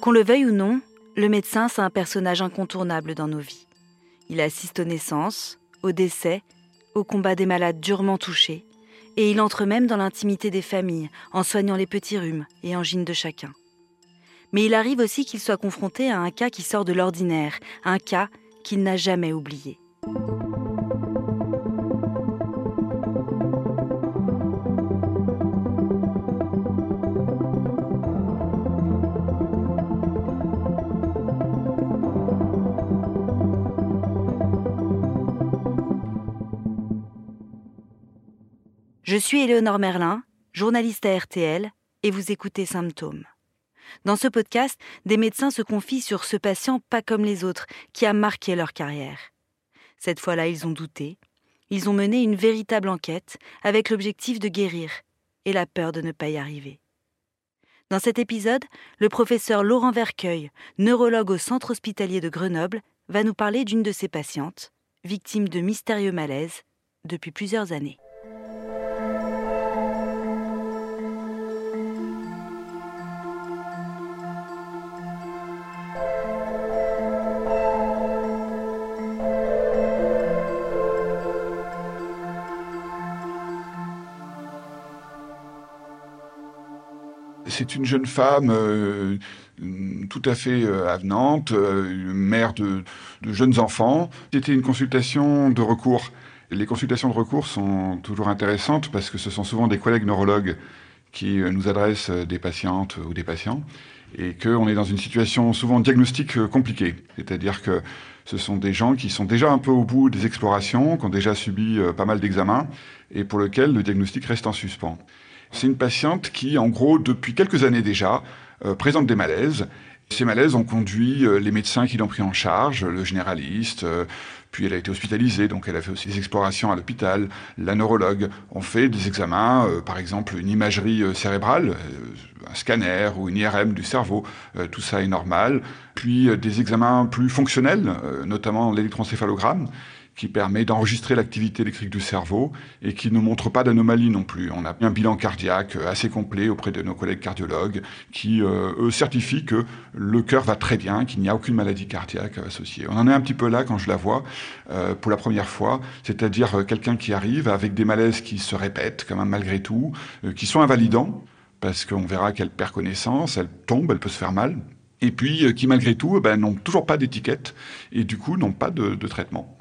Qu'on le veuille ou non, le médecin, c'est un personnage incontournable dans nos vies. Il assiste aux naissances, aux décès, aux combats des malades durement touchés, et il entre même dans l'intimité des familles en soignant les petits rhumes et angines de chacun. Mais il arrive aussi qu'il soit confronté à un cas qui sort de l'ordinaire, un cas qu'il n'a jamais oublié. Je suis Éléonore Merlin, journaliste à RTL, et vous écoutez Symptômes. Dans ce podcast, des médecins se confient sur ce patient pas comme les autres, qui a marqué leur carrière. Cette fois-là, ils ont douté. Ils ont mené une véritable enquête avec l'objectif de guérir et la peur de ne pas y arriver. Dans cet épisode, le professeur Laurent Vercueil, neurologue au centre hospitalier de Grenoble, va nous parler d'une de ses patientes, victime de mystérieux malaises depuis plusieurs années. C'est une jeune femme euh, tout à fait euh, avenante, euh, mère de, jeunes enfants. C'était une consultation de recours. Les consultations de recours sont toujours intéressantes parce que ce sont souvent des collègues neurologues qui nous adressent des patientes ou des patients et qu'on est dans une situation souvent diagnostique compliquée. C'est-à-dire que ce sont des gens qui sont déjà un peu au bout des explorations, qui ont déjà subi pas mal d'examens et pour lesquels le diagnostic reste en suspens. C'est une patiente qui, en gros, depuis quelques années déjà, euh, présente des malaises. Ces malaises ont conduit euh, les médecins qui l'ont pris en charge, le généraliste, euh, puis elle a été hospitalisée, donc elle a fait aussi des explorations à l'hôpital. La neurologue ont fait des examens, par exemple une imagerie cérébrale, un scanner ou une IRM du cerveau, tout ça est normal. Puis des examens plus fonctionnels, notamment l'électroencéphalogramme qui permet d'enregistrer l'activité électrique du cerveau et qui ne montre pas d'anomalie non plus. On a un bilan cardiaque assez complet auprès de nos collègues cardiologues qui, euh, eux, certifient que le cœur va très bien, qu'il n'y a aucune maladie cardiaque associée. On en est un petit peu là quand je la vois euh, pour la première fois, c'est-à-dire euh, quelqu'un qui arrive avec des malaises qui se répètent quand même malgré tout, qui sont invalidants, parce qu'on verra qu'elle perd connaissance, elle tombe, elle peut se faire mal, et puis qui malgré tout ben, n'ont toujours pas d'étiquette et du coup n'ont pas de traitement.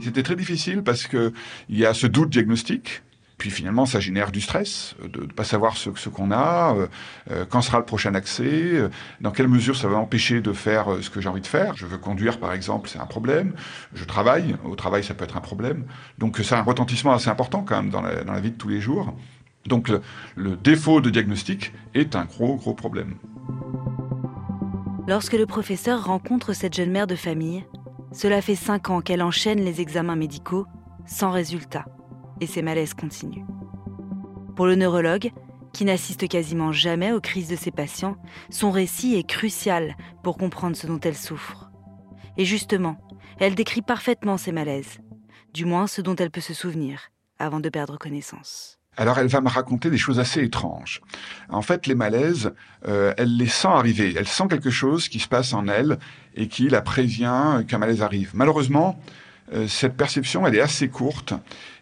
C'était très difficile parce que il y a ce doute diagnostique. Puis finalement, ça génère du stress de ne pas savoir ce, qu'on a, euh, euh, quand sera le prochain accès, euh, dans quelle mesure ça va m'empêcher de faire ce que j'ai envie de faire. Je veux conduire, par exemple, c'est un problème. Je travaille, au travail, ça peut être un problème. Donc ça a un retentissement assez important quand même dans la, dans la vie de tous les jours. Donc le défaut de diagnostic est un gros, gros problème. Lorsque le professeur rencontre cette jeune mère de famille, cela fait cinq ans qu'elle enchaîne les examens médicaux sans résultat, et ses malaises continuent. Pour le neurologue, qui n'assiste quasiment jamais aux crises de ses patients, son récit est crucial pour comprendre ce dont elle souffre. Et justement, elle décrit parfaitement ses malaises, du moins ce dont elle peut se souvenir, avant de perdre connaissance. Alors elle va me raconter des choses assez étranges. En fait, les malaises, euh, elle les sent arriver. Elle sent quelque chose qui se passe en elle et qui la prévient qu'un malaise arrive. Malheureusement, euh, cette perception, elle est assez courte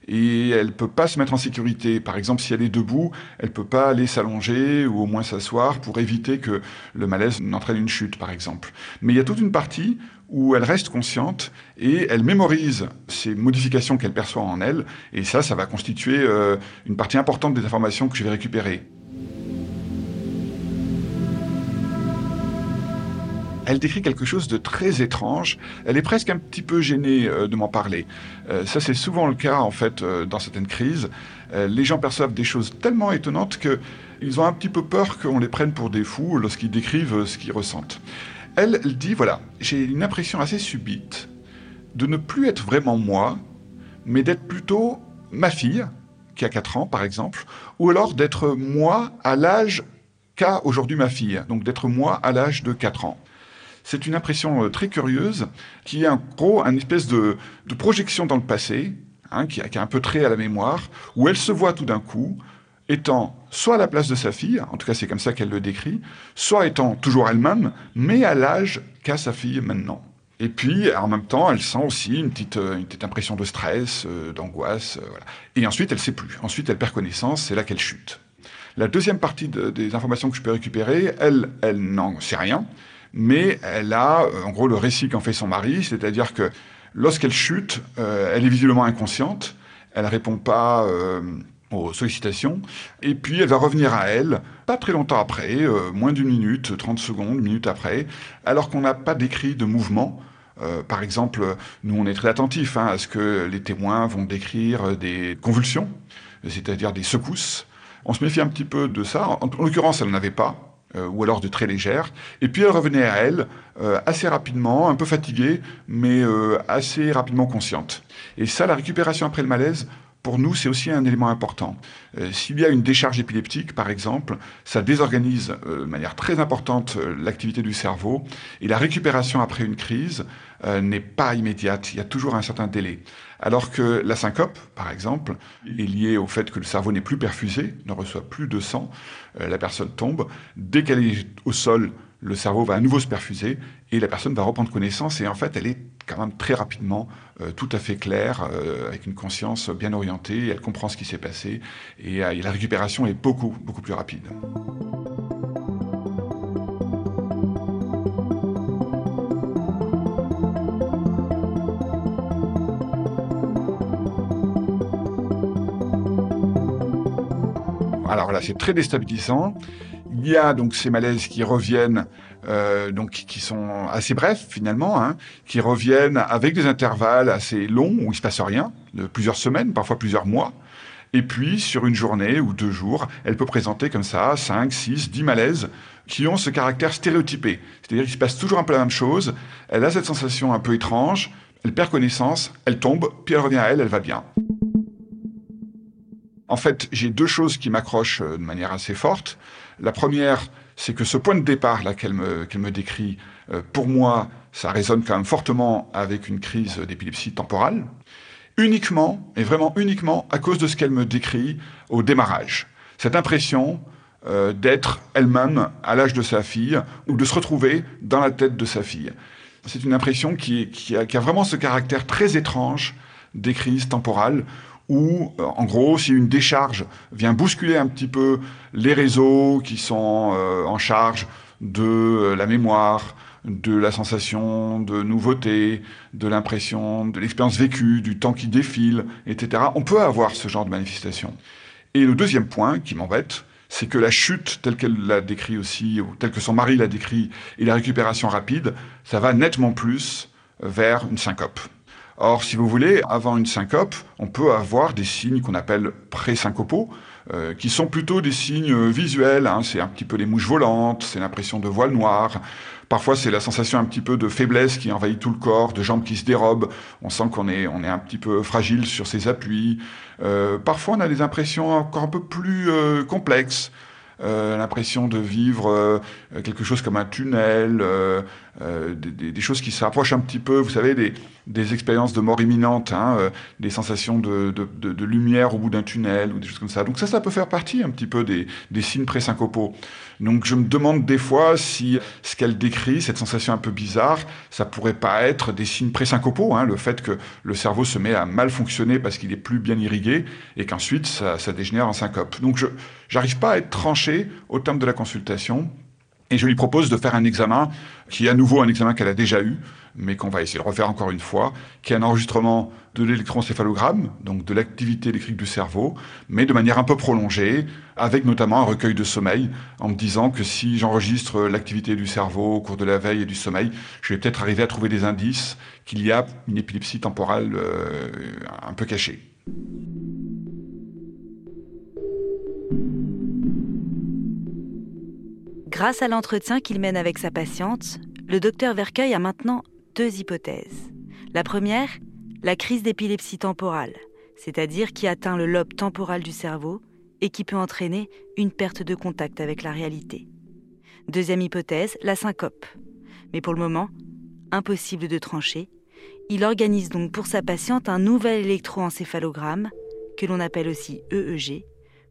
et elle peut pas se mettre en sécurité. Par exemple, si elle est debout, elle peut pas aller s'allonger ou au moins s'asseoir pour éviter que le malaise n'entraîne une chute, par exemple. Mais il y a toute une partie où elle reste consciente et elle mémorise ces modifications qu'elle perçoit en elle, et ça, ça va constituer euh, une partie importante des informations que je vais récupérer. Elle décrit quelque chose de très étrange. Elle est presque un petit peu gênée euh, de m'en parler. Euh, ça, c'est souvent le cas, en fait, euh, dans certaines crises. les gens perçoivent des choses tellement étonnantes qu'ils ont un petit peu peur qu'on les prenne pour des fous lorsqu'ils décrivent ce qu'ils ressentent. Elle, elle dit, voilà, j'ai une impression assez subite de ne plus être vraiment moi, mais d'être plutôt ma fille, qui a 4 ans, par exemple, ou alors d'être moi à l'âge qu'a aujourd'hui ma fille, donc d'être moi à l'âge de 4 ans. C'est une impression euh, très curieuse qui est en gros une espèce de, projection dans le passé, hein, qui, a, un peu trait à la mémoire, où elle se voit tout d'un coup étant soit à la place de sa fille, en tout cas c'est comme ça qu'elle le décrit, soit étant toujours elle-même, mais à l'âge qu'a sa fille maintenant. Et puis, en même temps, elle sent aussi une petite, euh, une impression de stress, euh, d'angoisse. Et ensuite, elle ne sait plus. Ensuite, elle perd connaissance, c'est là qu'elle chute. La deuxième partie des informations que je peux récupérer, elle, elle n'en sait rien, mais elle a, en gros, le récit qu'en fait son mari, c'est-à-dire que lorsqu'elle chute, elle est visiblement inconsciente, elle répond pas aux sollicitations, et puis elle va revenir à elle, pas très longtemps après, moins d'une minute, 30 secondes, une minute après, alors qu'on n'a pas décrit de mouvement, euh, par exemple, nous, on est très attentifs hein, à ce que les témoins vont décrire des convulsions, c'est-à-dire des secousses. On se méfie un petit peu de ça. En, l'occurrence, elle n'en avait pas, euh, ou alors de très légères. Et puis elle revenait à elle euh, assez rapidement, un peu fatiguée, mais assez rapidement consciente. Et ça, la récupération après le malaise, pour nous, c'est aussi un élément important. Euh, s'il y a une décharge épileptique, par exemple, ça désorganise euh, de manière très importante euh, l'activité du cerveau et la récupération après une crise n'est pas immédiate. Il y a toujours un certain délai. Alors que la syncope, par exemple, est liée au fait que le cerveau n'est plus perfusé, ne reçoit plus de sang, la personne tombe. Dès qu'elle est au sol, le cerveau va à nouveau se perfuser et la personne va reprendre connaissance et en fait elle est quand même très rapidement euh, tout à fait claire, euh, avec une conscience bien orientée, elle comprend ce qui s'est passé et, euh, et la récupération est beaucoup, beaucoup plus rapide. Alors là, c'est très déstabilisant. Il y a donc ces malaises qui reviennent, euh, donc qui sont assez brefs finalement, hein, qui reviennent avec des intervalles assez longs où il se passe rien, de plusieurs semaines, parfois plusieurs mois. Et puis, sur une journée ou deux jours, elle peut présenter comme ça 5, 6, 10 malaises qui ont ce caractère stéréotypé. C'est-à-dire qu'il se passe toujours un peu la même chose. Elle a cette sensation un peu étrange, elle perd connaissance, elle tombe, puis elle revient à elle, elle va bien. En fait, j'ai deux choses qui m'accrochent euh, de manière assez forte. La première, c'est que ce point de départ qu'elle me, décrit, euh, pour moi, ça résonne quand même fortement avec une crise d'épilepsie temporale, uniquement, et vraiment uniquement, à cause de ce qu'elle me décrit au démarrage. Cette impression euh, d'être elle-même à l'âge de sa fille, ou de se retrouver dans la tête de sa fille. C'est une impression qui, qui, a, qui a vraiment ce caractère très étrange des crises temporales, où, euh, en gros, si une décharge vient bousculer un petit peu les réseaux qui sont euh, en charge de euh, la mémoire, de la sensation de nouveauté, de l'impression, de l'expérience vécue, du temps qui défile, etc., on peut avoir ce genre de manifestation. Et le deuxième point qui m'embête, c'est que la chute, telle qu'elle l'a décrit aussi, ou telle que son mari l'a décrit, et la récupération rapide, ça va nettement plus vers une syncope. Or, si vous voulez, avant une syncope, on peut avoir des signes qu'on appelle pré-syncopaux, euh, qui sont plutôt des signes visuels. Hein. C'est un petit peu les mouches volantes, c'est l'impression de voile noir. Parfois, c'est la sensation un petit peu de faiblesse qui envahit tout le corps, de jambes qui se dérobent. On sent qu'on est, on est un petit peu fragile sur ses appuis. Euh, parfois, on a des impressions encore un peu plus euh, complexes. Euh, l'impression de vivre euh, quelque chose comme un tunnel, euh, des, choses qui se rapprochent un petit peu, vous savez, des, des expériences de mort imminente, hein, des sensations de, de, lumière au bout d'un tunnel ou des choses comme ça. Donc ça, ça peut faire partie un petit peu des, des signes présyncopaux. Donc je me demande des fois si ce qu'elle décrit, cette sensation un peu bizarre, ça pourrait pas être des signes présyncopaux, hein, le fait que le cerveau se met à mal fonctionner parce qu'il est plus bien irrigué et qu'ensuite ça, ça dégénère en syncope. Donc je j'arrive pas à être tranché au terme de la consultation et je lui propose de faire un examen qui est à nouveau un examen qu'elle a déjà eu, mais qu'on va essayer de refaire encore une fois, qui est un enregistrement de l'électroencéphalogramme, donc de l'activité électrique du cerveau, mais de manière un peu prolongée, avec notamment un recueil de sommeil, en me disant que si j'enregistre l'activité du cerveau au cours de la veille et du sommeil, je vais peut-être arriver à trouver des indices qu'il y a une épilepsie temporale euh, un peu cachée. Grâce à l'entretien qu'il mène avec sa patiente, le docteur Vercueil a maintenant deux hypothèses. La première, la crise d'épilepsie temporale, c'est-à-dire qui atteint le lobe temporal du cerveau et qui peut entraîner une perte de contact avec la réalité. Deuxième hypothèse, la syncope. Mais pour le moment, impossible de trancher. Il organise donc pour sa patiente un nouvel électroencéphalogramme, que l'on appelle aussi EEG,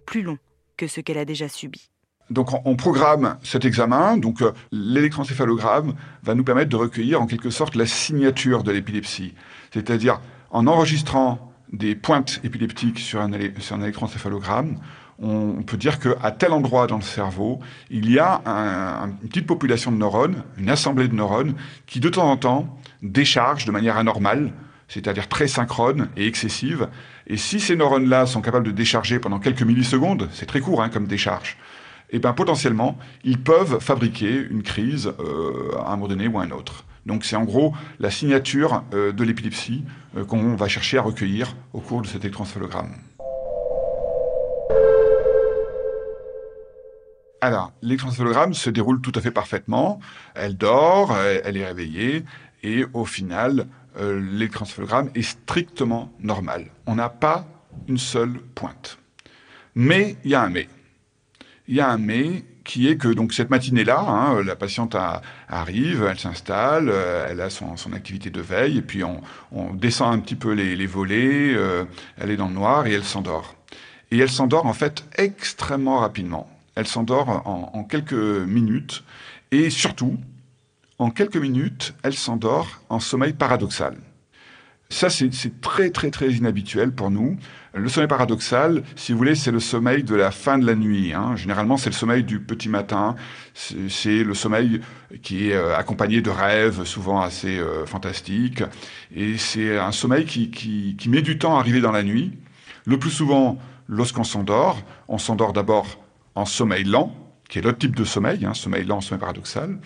plus long que ce qu'elle a déjà subi. Donc on programme cet examen, donc euh, l'électroencéphalogramme va nous permettre de recueillir en quelque sorte la signature de l'épilepsie, c'est-à-dire en enregistrant des pointes épileptiques sur un, électroencéphalogramme, on peut dire qu'à tel endroit dans le cerveau, il y a une petite population de neurones, une assemblée de neurones, qui de temps en temps déchargent de manière anormale, c'est-à-dire très synchrone et excessive. Et si ces neurones-là sont capables de décharger pendant quelques millisecondes, c'est très court hein, comme décharge, et eh bien potentiellement, ils peuvent fabriquer une crise euh, à un moment donné ou à un autre. Donc c'est en gros la signature euh, de l'épilepsie euh, qu'on va chercher à recueillir au cours de cet électroencéphalogramme. Alors, l'électroencéphalogramme se déroule tout à fait parfaitement. Elle dort, elle est réveillée, et au final, l'électroencéphalogramme est strictement normal. On n'a pas une seule pointe. Mais il y a un mais il y a un mais qui est que donc cette matinée-là, hein, la patiente arrive, elle s'installe, euh, elle a son, activité de veille, et puis on, descend un petit peu les, volets, euh, elle est dans le noir et elle s'endort. Et elle s'endort en fait extrêmement rapidement. Elle s'endort en, quelques minutes, et surtout, en quelques minutes, elle s'endort en sommeil paradoxal. Ça, c'est très, très, très inhabituel pour nous. Le sommeil paradoxal, si vous voulez, c'est le sommeil de la fin de la nuit. Hein. Généralement, c'est le sommeil du petit matin. C'est le sommeil qui est euh, accompagné de rêves, souvent assez euh, fantastiques. Et c'est un sommeil qui, met du temps à arriver dans la nuit. Le plus souvent, lorsqu'on s'endort, on s'endort d'abord en sommeil lent, qui est l'autre type de sommeil, hein, sommeil lent, sommeil paradoxal.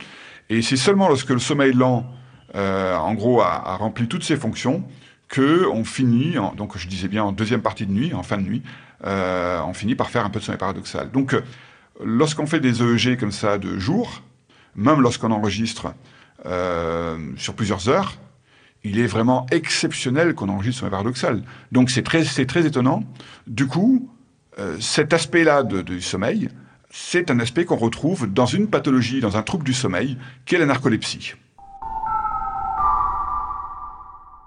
Et c'est seulement lorsque le sommeil lent en gros, a, rempli toutes ses fonctions, que on finit, donc je disais bien en deuxième partie de nuit, en fin de nuit, euh, on finit par faire un peu de sommeil paradoxal. Donc, euh, lorsqu'on fait des EEG comme ça de jour, même lorsqu'on enregistre sur plusieurs heures, il est vraiment exceptionnel qu'on enregistre sommeil paradoxal. Donc c'est très, très étonnant. Du coup, cet aspect-là du sommeil, c'est un aspect qu'on retrouve dans une pathologie, dans un trouble du sommeil, qui est la narcolepsie.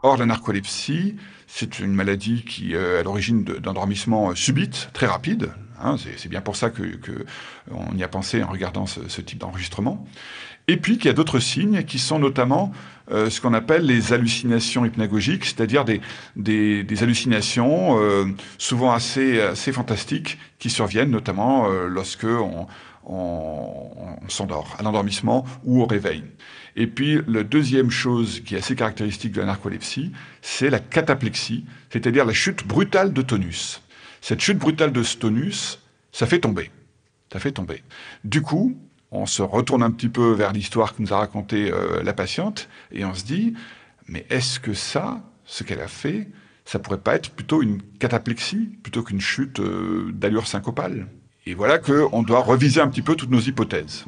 Or, la narcolepsie, c'est une maladie qui euh, est à l'origine d'endormissement subite, très rapide. Hein, c'est bien pour ça que, on y a pensé en regardant ce, type d'enregistrement. Et puis qu'il y a d'autres signes qui sont notamment euh, ce qu'on appelle les hallucinations hypnagogiques, c'est-à-dire des, des, hallucinations euh, souvent assez, assez fantastiques qui surviennent notamment lorsque on, on, s'endort, à l'endormissement ou au réveil. Et puis, la deuxième chose qui est assez caractéristique de la narcolepsie, c'est la cataplexie, c'est-à-dire la chute brutale de tonus. Cette chute brutale de tonus, ça fait tomber. Ça fait tomber. Du coup, on se retourne un petit peu vers l'histoire que nous a racontée euh, la patiente et on se dit, mais est-ce que ça, ce qu'elle a fait, ça pourrait pas être plutôt une cataplexie plutôt qu'une chute euh, d'allure syncopale? Et voilà qu'on doit reviser un petit peu toutes nos hypothèses.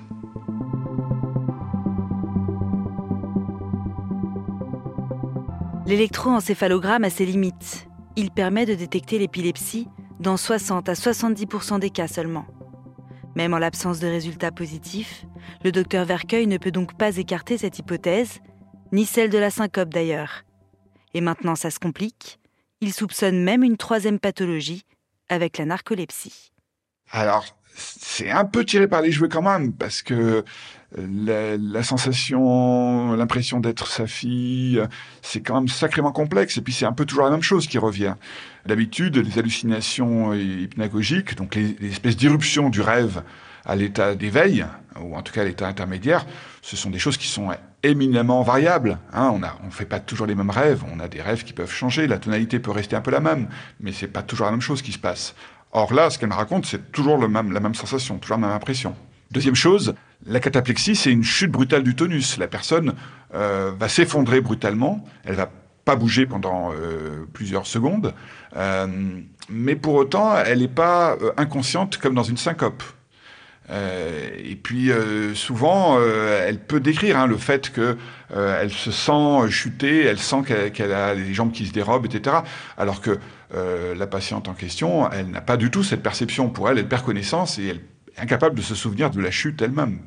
L'électroencéphalogramme a ses limites. Il permet de détecter l'épilepsie dans 60 à 70% des cas seulement. Même en l'absence de résultats positifs, le docteur Vercueil ne peut donc pas écarter cette hypothèse, ni celle de la syncope d'ailleurs. Et maintenant ça se complique, il soupçonne même une troisième pathologie avec la narcolepsie. Alors, c'est un peu tiré par les cheveux quand même, parce que la, sensation, l'impression d'être sa fille, c'est quand même sacrément complexe. Et puis c'est un peu toujours la même chose qui revient. D'habitude, les hallucinations hypnagogiques, donc les, espèces d'irruptions du rêve à l'état d'éveil, ou en tout cas à l'état intermédiaire, ce sont des choses qui sont éminemment variables. Hein. on ne fait pas toujours les mêmes rêves, on a des rêves qui peuvent changer, la tonalité peut rester un peu la même, mais c'est pas toujours la même chose qui se passe. Or là, ce qu'elle me raconte, c'est toujours la même sensation, toujours la même impression. Deuxième chose, la cataplexie, c'est une chute brutale du tonus. La personne euh, va s'effondrer brutalement, elle va pas bouger pendant euh, plusieurs secondes, euh, mais pour autant, elle n'est pas inconsciente comme dans une syncope. Et puis souvent, elle peut décrire hein, le fait que elle se sent chuter, elle sent qu'elle a les jambes qui se dérobent, etc. Alors que la patiente en question, elle n'a pas du tout cette perception. Pour elle, elle perd connaissance et elle incapable de se souvenir de la chute elle-même.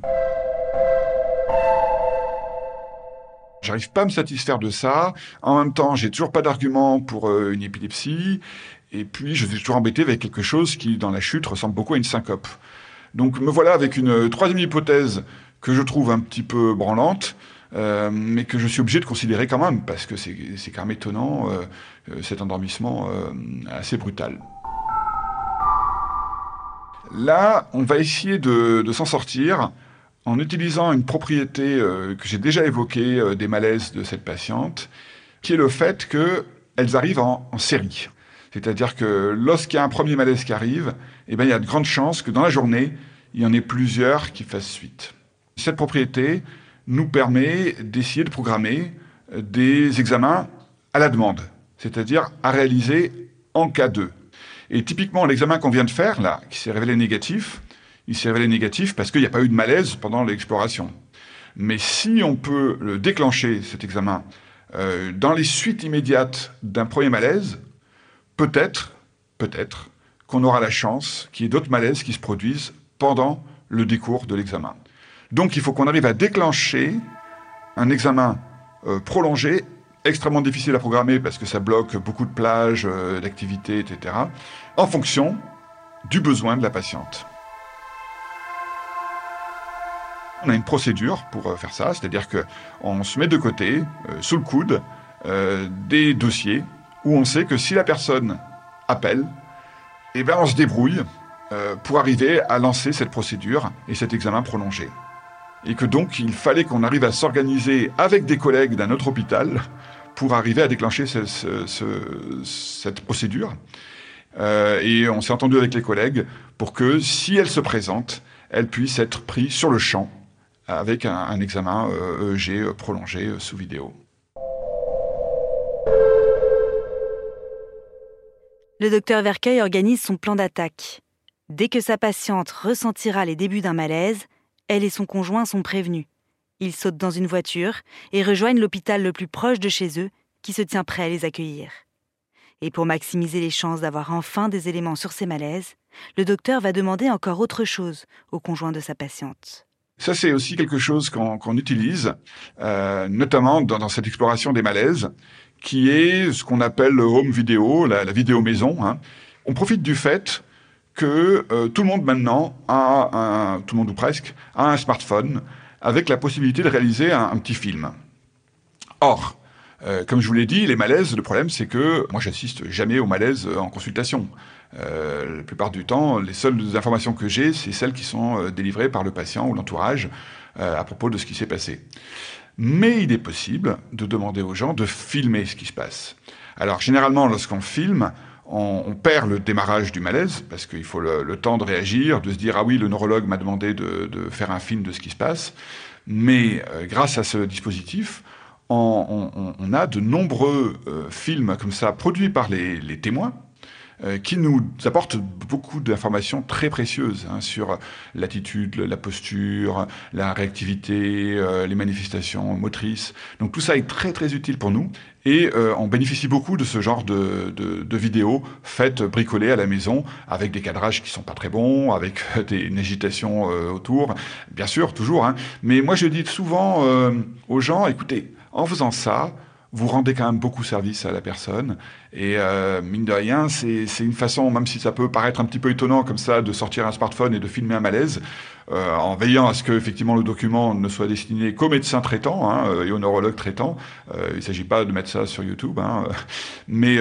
J'arrive pas à me satisfaire de ça. En même temps, j'ai toujours pas d'argument pour euh, une épilepsie. Et puis, je suis toujours embêté avec quelque chose qui, dans la chute, ressemble beaucoup à une syncope. Donc, me voilà avec une troisième hypothèse que je trouve un petit peu branlante, euh, mais que je suis obligé de considérer quand même, parce que c'est quand même étonnant, euh, euh, cet endormissement assez brutal. Là, on va essayer de, s'en sortir en utilisant une propriété que j'ai déjà évoquée des malaises de cette patiente, qui est le fait qu'elles arrivent en, série. C'est-à-dire que lorsqu'il y a un premier malaise qui arrive, eh bien, il y a de grandes chances que dans la journée, il y en ait plusieurs qui fassent suite. Cette propriété, nous permet d'essayer de programmer euh, des examens à la demande, c'est-à-dire à réaliser en cas de. Et typiquement, l'examen qu'on vient de faire, là, qui s'est révélé négatif, il s'est révélé négatif parce qu'il n'y a pas eu de malaise pendant l'exploration. Mais si on peut le déclencher, cet examen, euh, dans les suites immédiates d'un premier malaise, peut-être, peut-être, qu'on aura la chance qu'il y ait d'autres malaises qui se produisent pendant le décours de l'examen. Donc il faut qu'on arrive à déclencher un examen euh, prolongé, extrêmement difficile à programmer parce que ça bloque beaucoup de plages, euh, d'activités, etc., en fonction du besoin de la patiente. On a une procédure pour euh, faire ça, c'est-à-dire qu'on se met de côté, sous le coude, des dossiers où on sait que si la personne appelle, eh ben on se débrouille pour arriver à lancer cette procédure et cet examen prolongé et que donc il fallait qu'on arrive à s'organiser avec des collègues d'un autre hôpital pour arriver à déclencher cette procédure. Euh, et on s'est entendu avec les collègues pour que si elle se présente, elle puisse être prise sur le champ avec un, examen EEG euh, prolongé euh, sous vidéo. Le docteur Vercueil organise son plan d'attaque. Dès que sa patiente ressentira les débuts d'un malaise, elle et son conjoint sont prévenus. Ils sautent dans une voiture et rejoignent l'hôpital le plus proche de chez eux, qui se tient prêt à les accueillir. Et pour maximiser les chances d'avoir enfin des éléments sur ces malaises, le docteur va demander encore autre chose au conjoint de sa patiente. Ça, c'est aussi quelque chose qu'on utilise, euh, notamment dans, cette exploration des malaises, qui est ce qu'on appelle le home vidéo, la, vidéo maison. Hein. On profite du fait que euh, tout le monde maintenant a tout le monde ou presque, a un smartphone avec la possibilité de réaliser un, petit film. Or, euh, comme je vous l'ai dit, les malaises, le problème c'est que moi j'assiste jamais aux malaises en consultation. Euh, la plupart du temps, les seules informations que j'ai, c'est celles qui sont délivrées par le patient ou l'entourage à propos de ce qui s'est passé. Mais il est possible de demander aux gens de filmer ce qui se passe. Alors généralement, lorsqu'on filme, on, perd le démarrage du malaise, parce qu'il faut le, temps de réagir, de se dire, ah oui, le neurologue m'a demandé de, faire un film de ce qui se passe. Mais euh, grâce à ce dispositif, on, a de nombreux euh, films comme ça produits par les témoins, qui nous apporte beaucoup d'informations très précieuses hein, sur l'attitude, la posture, la réactivité, euh, les manifestations motrices. Donc tout ça est très très utile pour nous et euh, on bénéficie beaucoup de ce genre de, vidéos faites bricolées à la maison avec des cadrages qui sont pas très bons, avec des, une agitation autour, bien sûr toujours. Hein. Mais moi je dis souvent aux gens, écoutez, en faisant ça, vous rendez quand même beaucoup service à la personne. Et euh, mine de rien, c'est une façon, même si ça peut paraître un petit peu étonnant comme ça, de sortir un smartphone et de filmer un malaise, euh, en veillant à ce que effectivement le document ne soit destiné qu'aux médecins traitants hein, euh, et aux neurologues traitants. Euh, il ne s'agit pas de mettre ça sur YouTube, hein, mais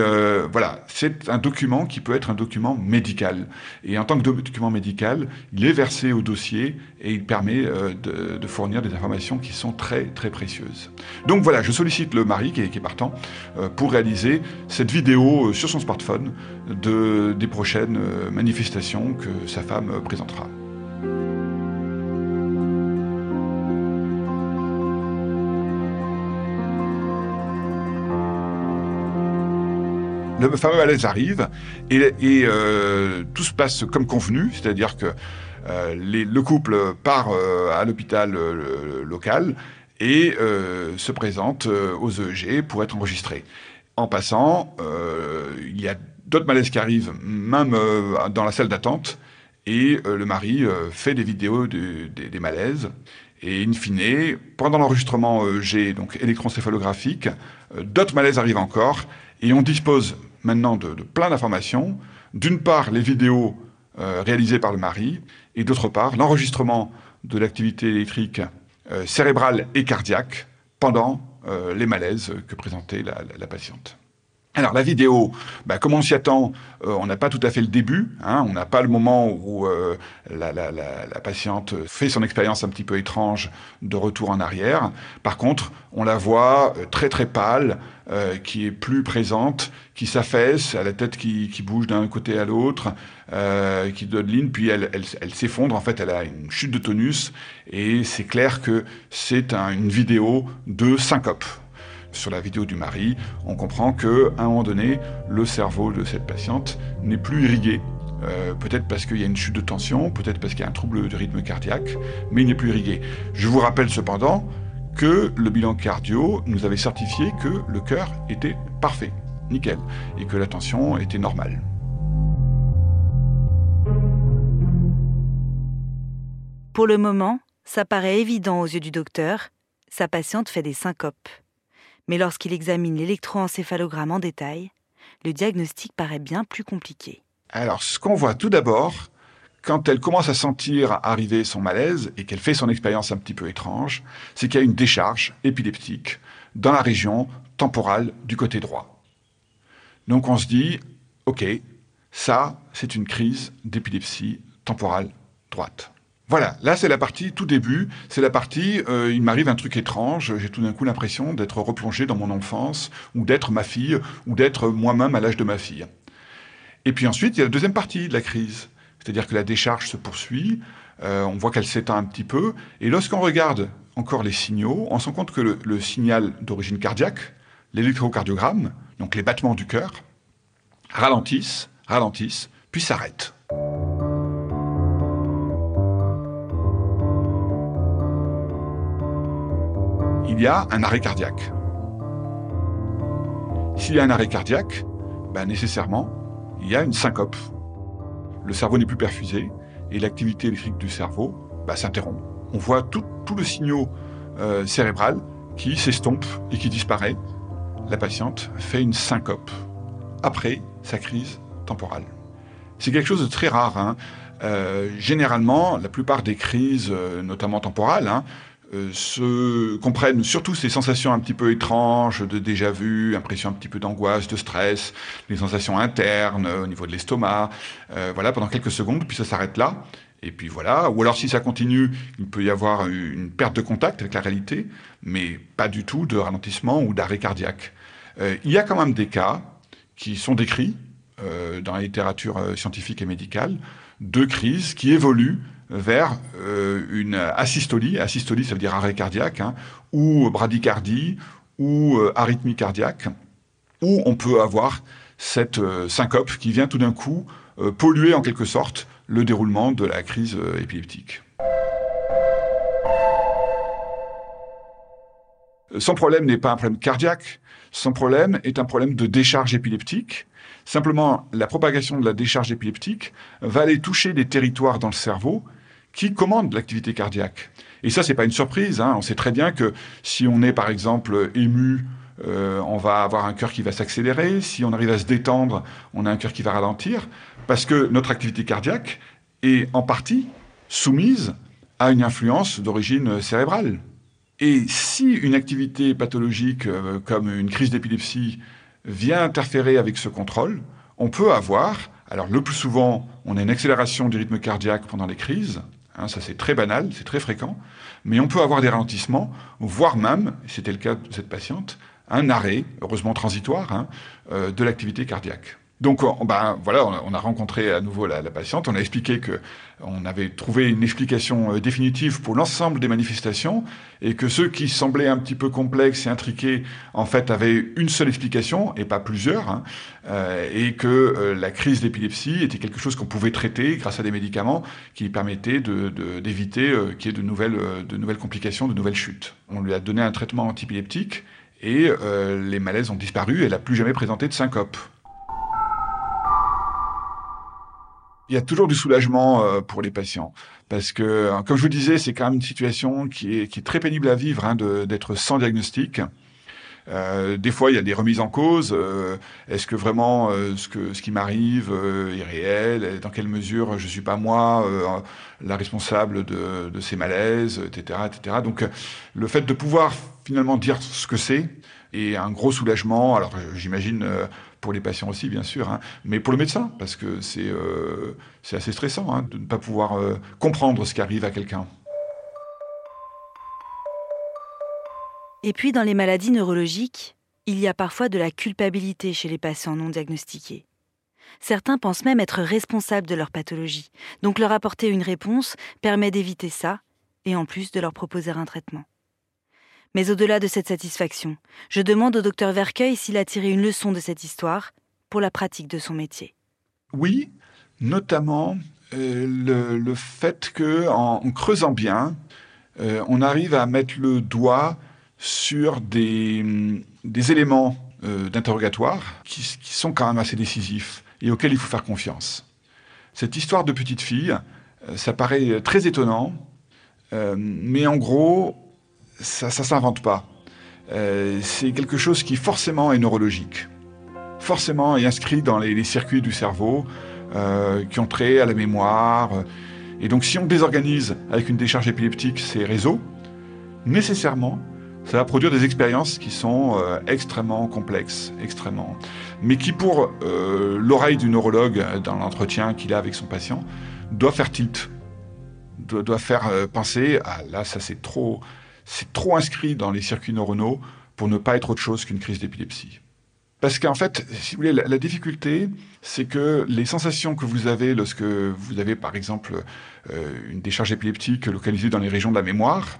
voilà, c'est un document qui peut être un document médical. Et en tant que document médical, il est versé au dossier et il permet de, fournir des informations qui sont très très précieuses. Donc voilà, je sollicite le mari qui est, partant pour réaliser cette vidéo sur son smartphone de, des prochaines manifestations que sa femme présentera. Le fameux malaise arrive et, euh, tout se passe comme convenu, c'est-à-dire que euh, le couple part euh, à l'hôpital local et se présente aux EEG pour être enregistré. En passant, il y a d'autres malaises qui arrivent, même dans la salle d'attente, et le mari fait des vidéos des malaises. Et in fine, pendant l'enregistrement EEG, donc électroencéphalographique, d'autres malaises arrivent encore, et on dispose maintenant de, plein d'informations. D'une part, les vidéos réalisées par le mari, et d'autre part, l'enregistrement de l'activité électrique cérébrale et cardiaque pendant les malaises que présentait la patiente. Alors la vidéo, bah, comme on s'y attend, euh, on n'a pas tout à fait le début, hein, on n'a pas le moment où euh, la, la, la, la, patiente fait son expérience un petit peu étrange de retour en arrière. Par contre, on la voit euh, très très pâle, qui est plus présente, qui s'affaisse, a la tête qui, qui bouge d'un côté à l'autre, qui donne ligne, puis elle, elle, elle s'effondre. En fait, elle a une chute de tonus, et c'est clair que c'est une vidéo de syncope sur la vidéo du mari, on comprend qu'à un moment donné, le cerveau de cette patiente n'est plus irrigué. Euh, peut-être parce qu'il y a une chute de tension, peut-être parce qu'il y a un trouble de rythme cardiaque, mais il n'est plus irrigué. Je vous rappelle cependant que le bilan cardio nous avait certifié que le cœur était parfait, nickel, et que la tension était normale. Pour le moment, ça paraît évident aux yeux du docteur, sa patiente fait des syncopes mais lorsqu'il examine l'électroencéphalogramme en détail, le diagnostic paraît bien plus compliqué. Alors, ce qu'on voit tout d'abord, quand elle commence à sentir arriver son malaise et qu'elle fait son expérience un petit peu étrange, c'est qu'il y a une décharge épileptique dans la région temporale du côté droit. Donc on se dit, OK, ça, c'est une crise d'épilepsie temporale droite. Voilà, là c'est la partie tout début, c'est la partie euh, il m'arrive un truc étrange, j'ai tout d'un coup l'impression d'être replongé dans mon enfance, ou d'être ma fille, ou d'être moi-même à l'âge de ma fille. Et puis ensuite, il y a la deuxième partie de la crise, c'est-à-dire que la décharge se poursuit, euh, on voit qu'elle s'étend un petit peu, et lorsqu'on regarde encore les signaux, on se rend compte que le signal d'origine cardiaque, l'électrocardiogramme, donc les battements du cœur, ralentissent, ralentissent, puis s'arrêtent. Il y a un arrêt cardiaque. S'il y a un arrêt cardiaque, ben nécessairement, il y a une syncope. Le cerveau n'est plus perfusé et l'activité électrique du cerveau ben, s'interrompt. On voit tout, le signaux euh, cérébral qui s'estompe et qui disparaît. La patiente fait une syncope après sa crise temporale. C'est quelque chose de très rare. Hein. Euh, généralement, la plupart des crises, euh, notamment temporales, hein, se comprennent surtout ces sensations un petit peu étranges de déjà-vu, impression un petit peu d'angoisse, de stress, les sensations internes au niveau de l'estomac, euh, voilà, pendant quelques secondes, puis ça s'arrête là. Et puis voilà, ou alors si ça continue, il peut y avoir une perte de contact avec la réalité, mais pas du tout de ralentissement ou d'arrêt cardiaque. Euh, il y a quand même des cas qui sont décrits dans la littérature scientifique et médicale de crises qui évoluent vers euh, une asystolie, asystolie ça veut dire arrêt cardiaque, hein, ou bradycardie, ou euh, arythmie cardiaque, où on peut avoir cette euh, syncope qui vient tout d'un coup polluer en quelque sorte le déroulement de la crise épileptique. Son problème n'est pas un problème cardiaque, son problème est un problème de décharge épileptique. Simplement, la propagation de la décharge épileptique va aller toucher des territoires dans le cerveau qui commande l'activité cardiaque. Et ça, c'est pas une surprise. Hein. On sait très bien que si on est, par exemple, ému, euh, on va avoir un cœur qui va s'accélérer. Si on arrive à se détendre, on a un cœur qui va ralentir, parce que notre activité cardiaque est en partie soumise à une influence d'origine cérébrale. Et si une activité pathologique euh, comme une crise d'épilepsie vient interférer avec ce contrôle, on peut avoir, alors le plus souvent, on a une accélération du rythme cardiaque pendant les crises, Hein, ça c'est très banal, c'est très fréquent, mais on peut avoir des ralentissements, voire même, c'était le cas de cette patiente, un arrêt, heureusement transitoire, hein, euh, de l'activité cardiaque. Donc, ben, voilà, on a rencontré à nouveau la, patiente. On a expliqué que on avait trouvé une explication euh, définitive pour l'ensemble des manifestations et que ceux qui semblaient un petit peu complexes et intriqués, en fait, avaient une seule explication et pas plusieurs, hein, euh, et que la crise d'épilepsie était quelque chose qu'on pouvait traiter grâce à des médicaments qui permettaient d'éviter qu'il y ait de nouvelles, complications, de nouvelles chutes. On lui a donné un traitement antiépileptique et les malaises ont disparu. Elle n'a plus jamais présenté de syncope. Il y a toujours du soulagement euh, pour les patients. Parce que, euh, comme je vous disais, c'est quand même une situation qui est, qui est très pénible à vivre, hein, d'être sans diagnostic. Euh, des fois, il y a des remises en cause. Euh, est-ce que vraiment euh, ce, que, ce qui m'arrive est réel Dans quelle mesure je suis pas moi la responsable de, de, ces malaises, etc., etc. Donc, le fait de pouvoir finalement dire ce que c'est est un gros soulagement. Alors, j'imagine pour les patients aussi, bien sûr, hein, mais pour le médecin, parce que c'est c'est assez stressant hein, de ne pas pouvoir comprendre ce qui arrive à quelqu'un. Et puis dans les maladies neurologiques, il y a parfois de la culpabilité chez les patients non diagnostiqués. Certains pensent même être responsables de leur pathologie, donc leur apporter une réponse permet d'éviter ça, et en plus de leur proposer un traitement. Mais au-delà de cette satisfaction, je demande au docteur Vercueil s'il a tiré une leçon de cette histoire pour la pratique de son métier. Oui, notamment euh, le, fait que en, creusant bien, euh, on arrive à mettre le doigt sur des, des éléments euh, d'interrogatoire qui, sont quand même assez décisifs et auxquels il faut faire confiance. Cette histoire de petite fille, ça paraît très étonnant, mais en gros, ça ne s'invente pas. c'est quelque chose qui forcément est neurologique, forcément est inscrit dans les, circuits du cerveau qui ont trait à la mémoire. Et donc si on désorganise avec une décharge épileptique ces réseaux, nécessairement, ça va produire des expériences qui sont euh, extrêmement complexes, extrêmement, mais qui pour euh, l'oreille du neurologue euh, dans l'entretien qu'il a avec son patient doit faire tilt, doit, faire penser ah là ça c'est trop, c'est trop inscrit dans les circuits neuronaux pour ne pas être autre chose qu'une crise d'épilepsie. Parce qu'en fait, si vous voulez, la, difficulté, c'est que les sensations que vous avez lorsque vous avez, par exemple, une décharge épileptique localisée dans les régions de la mémoire,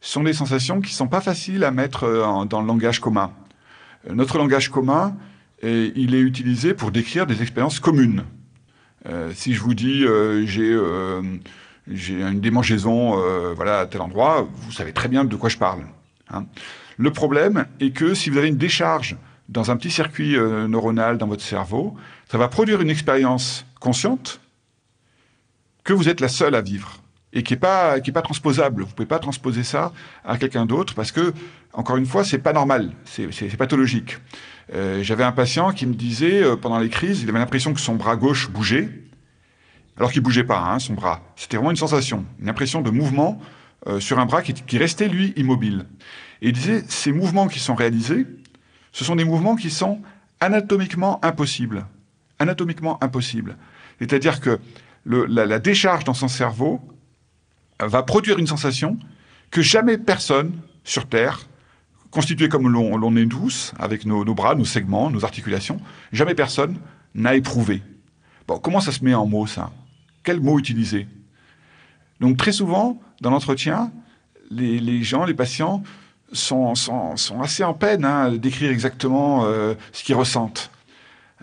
sont des sensations qui sont pas faciles à mettre euh, dans le langage commun. Euh, notre langage commun, il est utilisé pour décrire des expériences communes. Euh, si je vous dis j'ai j'ai une démangeaison voilà à tel endroit, vous savez très bien de quoi je parle. Hein. Le problème est que si vous avez une décharge dans un petit circuit neuronal dans votre cerveau, ça va produire une expérience consciente que vous êtes la seule à vivre et qui est pas qui est pas transposable. Vous pouvez pas transposer ça à quelqu'un d'autre parce que encore une fois, c'est pas normal, c'est pathologique. Euh, J'avais un patient qui me disait euh, pendant les crises, il avait l'impression que son bras gauche bougeait, alors qu'il bougeait pas, hein, son bras. C'était vraiment une sensation, une impression de mouvement euh, sur un bras qui, restait lui immobile. Et il disait ces mouvements qui sont réalisés, ce sont des mouvements qui sont anatomiquement impossibles, anatomiquement impossibles. C'est-à-dire que la, décharge dans son cerveau va produire une sensation que jamais personne sur Terre, constitué comme l'on est tous, avec nos, bras, nos segments, nos articulations, jamais personne n'a éprouvé. Bon, comment ça se met en mots, ça? Quel mot utiliser Donc très souvent, dans l'entretien, les, gens, les patients, sont, assez en peine hein, d'écrire exactement euh, ce qu'ils ressentent.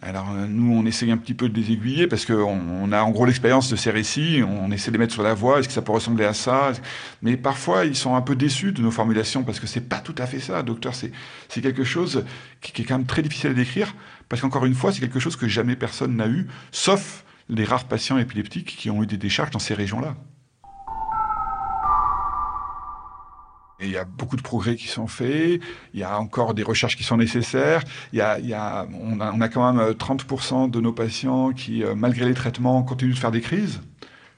Alors euh, nous, on essaye un petit peu de les aiguiller parce qu'on on a en gros l'expérience de ces récits, on essaie de les mettre sur la voie, est-ce que ça peut ressembler à ça? Mais parfois, ils sont un peu déçus de nos formulations parce que c'est pas tout à fait ça, docteur. C'est, quelque chose qui, est quand même très difficile à décrire parce qu'encore une fois, c'est quelque chose que jamais personne n'a eu, sauf les rares patients épileptiques qui ont eu des décharges dans ces régions-là. il y a beaucoup de progrès qui sont faits, il y a encore des recherches qui sont nécessaires, il y a, il y a, on, a, quand même 30% de nos patients qui, euh, malgré les traitements, continuent de faire des crises.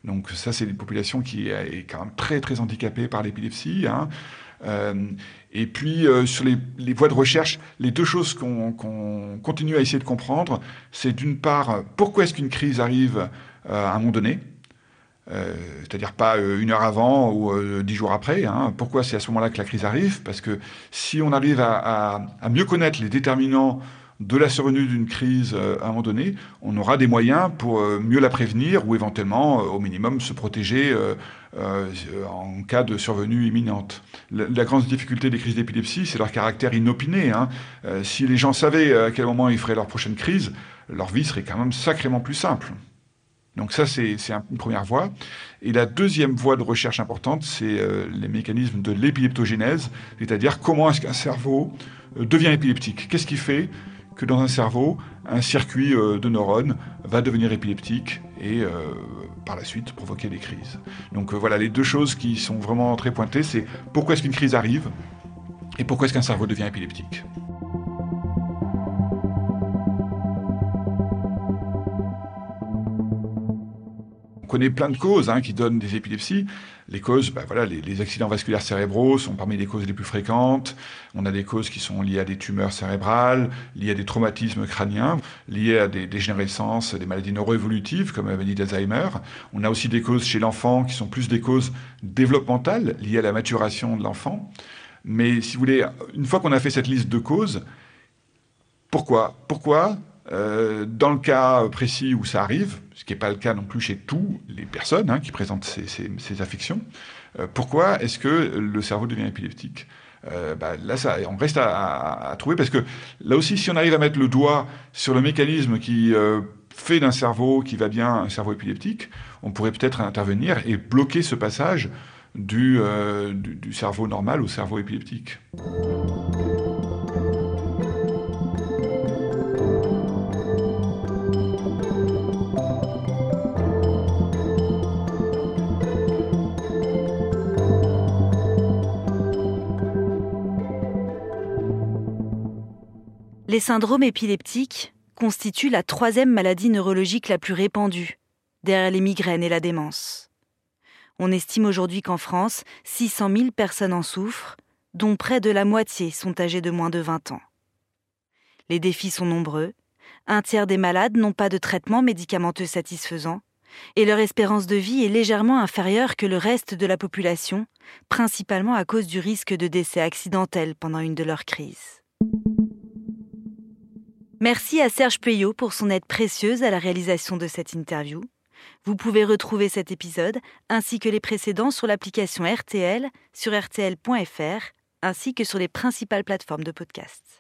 Donc ça, c'est une population qui est quand même très très handicapée par l'épilepsie. Hein. Euh, et puis euh, sur les, voies de recherche, les deux choses qu'on qu continue à essayer de comprendre, c'est d'une part pourquoi est-ce qu'une crise arrive euh, à un moment donné, c'est-à-dire pas une heure avant ou dix jours après. Hein. Pourquoi c'est à ce moment-là que la crise arrive? Parce que si on arrive à, mieux connaître les déterminants de la survenue d'une crise à un moment donné, on aura des moyens pour mieux la prévenir ou éventuellement, au minimum, se protéger en cas de survenue imminente. La, grande difficulté des crises d'épilepsie, c'est leur caractère inopiné. Hein. si les gens savaient à quel moment ils feraient leur prochaine crise, leur vie serait quand même sacrément plus simple. Donc ça, c'est une première voie. Et la deuxième voie de recherche importante, c'est euh, les mécanismes de l'épileptogénèse, c'est-à-dire comment est-ce qu'un cerveau euh, devient épileptique. Qu'est-ce qui fait? Que dans un cerveau, un circuit euh, de neurones va devenir épileptique et par la suite provoquer des crises. Donc voilà, les deux choses qui sont vraiment très pointées, c'est pourquoi est-ce qu'une crise arrive Et pourquoi est-ce qu'un cerveau devient épileptique? Connaît plein de causes hein, qui donnent des épilepsies. Les causes, bah, voilà, les, accidents vasculaires cérébraux sont parmi les causes les plus fréquentes. On a des causes qui sont liées à des tumeurs cérébrales, liées à des traumatismes crâniens, liées à des dégénérescences, des maladies neuroévolutives comme la maladie d'Alzheimer. On a aussi des causes chez l'enfant qui sont plus des causes développementales liées à la maturation de l'enfant. Mais si vous voulez, une fois qu'on a fait cette liste de causes, pourquoi Pourquoi euh, dans le cas précis où ça arrive, ce qui n'est pas le cas non plus chez toutes les personnes hein, qui présentent ces, affections, euh, pourquoi est-ce que le cerveau devient épileptique? Euh, bah, Là, ça, on reste à, trouver parce que là aussi, si on arrive à mettre le doigt sur le mécanisme qui fait d'un cerveau qui va bien un cerveau épileptique, on pourrait peut-être intervenir et bloquer ce passage du cerveau normal au cerveau épileptique. Les syndromes épileptiques constituent la troisième maladie neurologique la plus répandue, derrière les migraines et la démence. On estime aujourd'hui qu'en France, 600 000 personnes en souffrent, dont près de la moitié sont âgées de moins de 20 ans. Les défis sont nombreux. Un tiers des malades n'ont pas de traitement médicamenteux satisfaisant, et leur espérance de vie est légèrement inférieure que le reste de la population, principalement à cause du risque de décès accidentel pendant une de leurs crises. Merci à Serge Peyot pour son aide précieuse à la réalisation de cette interview. Vous pouvez retrouver cet épisode ainsi que les précédents sur l'application RTL, sur rtl.fr, ainsi que sur les principales plateformes de podcast.